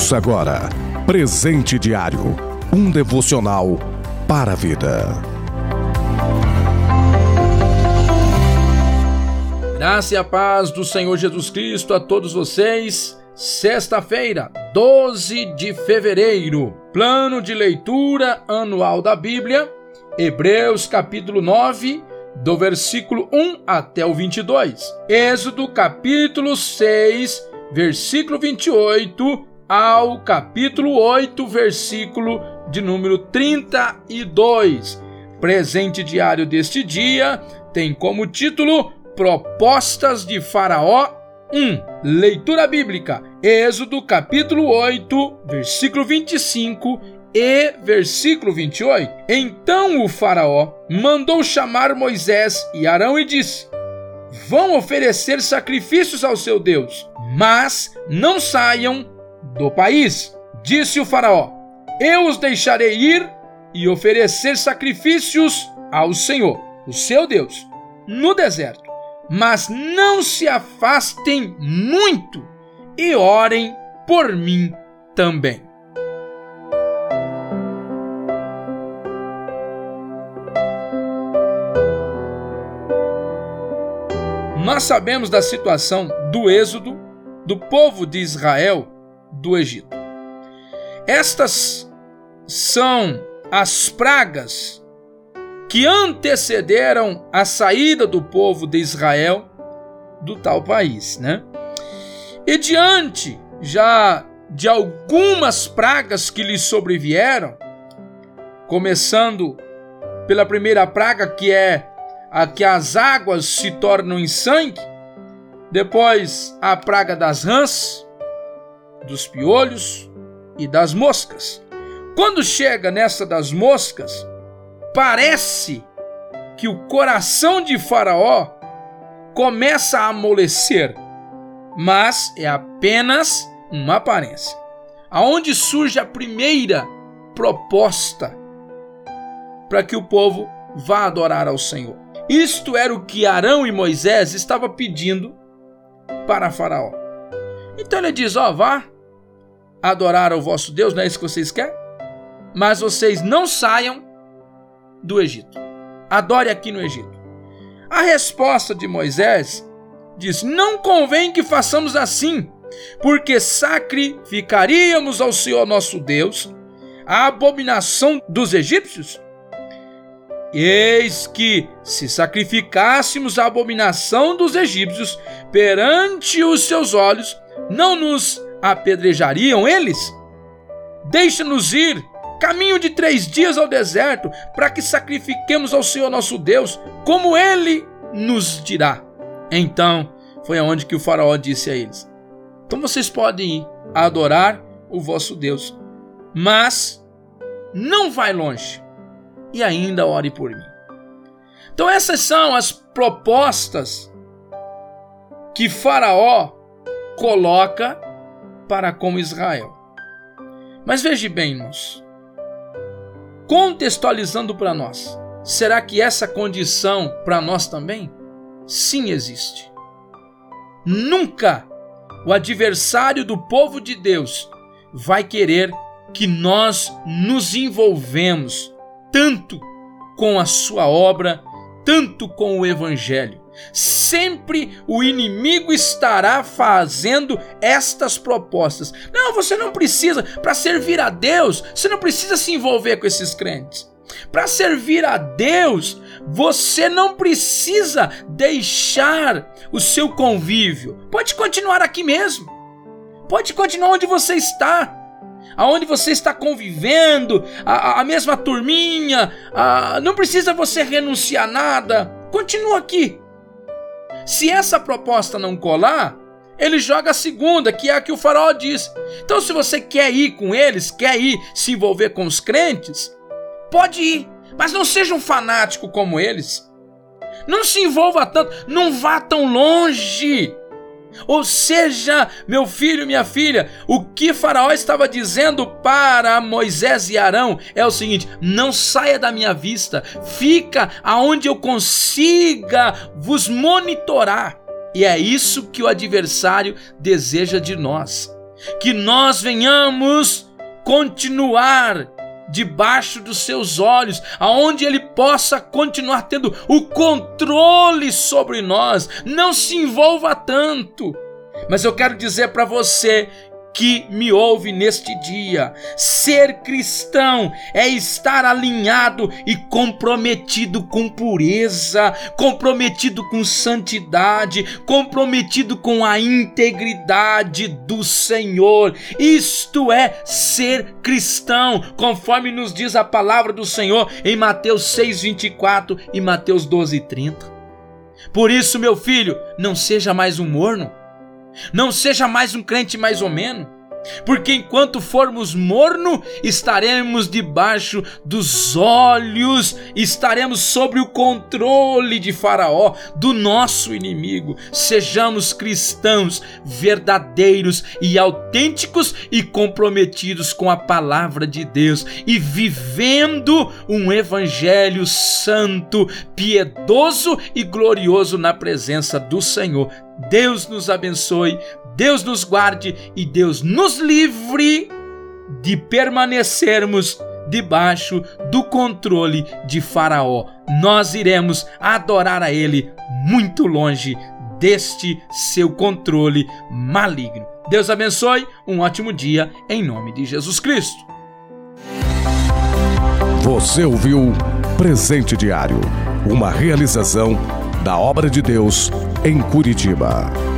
Ouça agora Presente Diário um devocional para a vida. Graça e a paz do Senhor Jesus Cristo a todos vocês. Sexta-feira, 12 de fevereiro, plano de leitura anual da Bíblia, Hebreus capítulo 9, do versículo 1 até o 22. Êxodo capítulo 6, versículo 28 ao capítulo 8, versículo de número 32. Presente diário deste dia tem como título Propostas de Faraó 1. Leitura bíblica. Êxodo capítulo 8, versículo 25 e versículo 28. Então o Faraó mandou chamar Moisés e Arão e disse: Vão oferecer sacrifícios ao seu Deus, mas não saiam do país. Disse o Faraó: Eu os deixarei ir e oferecer sacrifícios ao Senhor, o seu Deus, no deserto. Mas não se afastem muito e orem por mim também. Nós sabemos da situação do êxodo do povo de Israel do Egito. Estas são as pragas que antecederam a saída do povo de Israel do tal país, né? E diante já de algumas pragas que lhes sobrevieram, começando pela primeira praga que é a que as águas se tornam em sangue, depois a praga das rãs, dos piolhos e das moscas. Quando chega nessa das moscas, parece que o coração de Faraó começa a amolecer, mas é apenas uma aparência. Aonde surge a primeira proposta para que o povo vá adorar ao Senhor. Isto era o que Arão e Moisés estavam pedindo para Faraó. Então ele diz: Ó, vá adorar ao vosso Deus, não é isso que vocês querem? Mas vocês não saiam do Egito. Adore aqui no Egito. A resposta de Moisés diz: Não convém que façamos assim, porque sacrificaríamos ao Senhor nosso Deus a abominação dos egípcios Eis que, se sacrificássemos a abominação dos egípcios perante os seus olhos, não nos apedrejariam eles? Deixa-nos ir, caminho de três dias ao deserto, para que sacrifiquemos ao Senhor nosso Deus, como ele nos dirá. Então foi aonde que o faraó disse a eles: Então vocês podem ir adorar o vosso Deus, mas não vai longe e ainda ore por mim. Então, essas são as propostas que Faraó coloca para com Israel. Mas veja bem, irmãos, contextualizando para nós, será que essa condição para nós também? Sim, existe. Nunca o adversário do povo de Deus vai querer que nós nos envolvemos tanto com a sua obra, tanto com o evangelho. Sempre o inimigo estará fazendo estas propostas. Não, você não precisa, para servir a Deus, você não precisa se envolver com esses crentes. Para servir a Deus, você não precisa deixar o seu convívio. Pode continuar aqui mesmo. Pode continuar onde você está aonde você está convivendo, a, a mesma turminha, a, não precisa você renunciar a nada, continua aqui. Se essa proposta não colar, ele joga a segunda, que é a que o faraó diz. Então, se você quer ir com eles, quer ir se envolver com os crentes, pode ir, mas não seja um fanático como eles. Não se envolva tanto, não vá tão longe. Ou seja, meu filho, minha filha, o que Faraó estava dizendo para Moisés e Arão é o seguinte: não saia da minha vista, fica aonde eu consiga vos monitorar. E é isso que o adversário deseja de nós. que nós venhamos continuar debaixo dos seus olhos, aonde ele possa continuar tendo o controle sobre nós. Não se envolva tanto. Mas eu quero dizer para você que me ouve neste dia. Ser cristão é estar alinhado e comprometido com pureza, comprometido com santidade, comprometido com a integridade do Senhor. Isto é ser cristão, conforme nos diz a palavra do Senhor em Mateus 6:24 e Mateus 12:30. Por isso, meu filho, não seja mais um morno não seja mais um crente mais ou menos. Porque enquanto formos morno, estaremos debaixo dos olhos, estaremos sob o controle de Faraó, do nosso inimigo. Sejamos cristãos verdadeiros e autênticos e comprometidos com a palavra de Deus e vivendo um evangelho santo, piedoso e glorioso na presença do Senhor Deus nos abençoe, Deus nos guarde e Deus nos livre de permanecermos debaixo do controle de Faraó. Nós iremos adorar a Ele muito longe deste seu controle maligno. Deus abençoe, um ótimo dia em nome de Jesus Cristo. Você ouviu Presente Diário, uma realização da obra de Deus em Curitiba.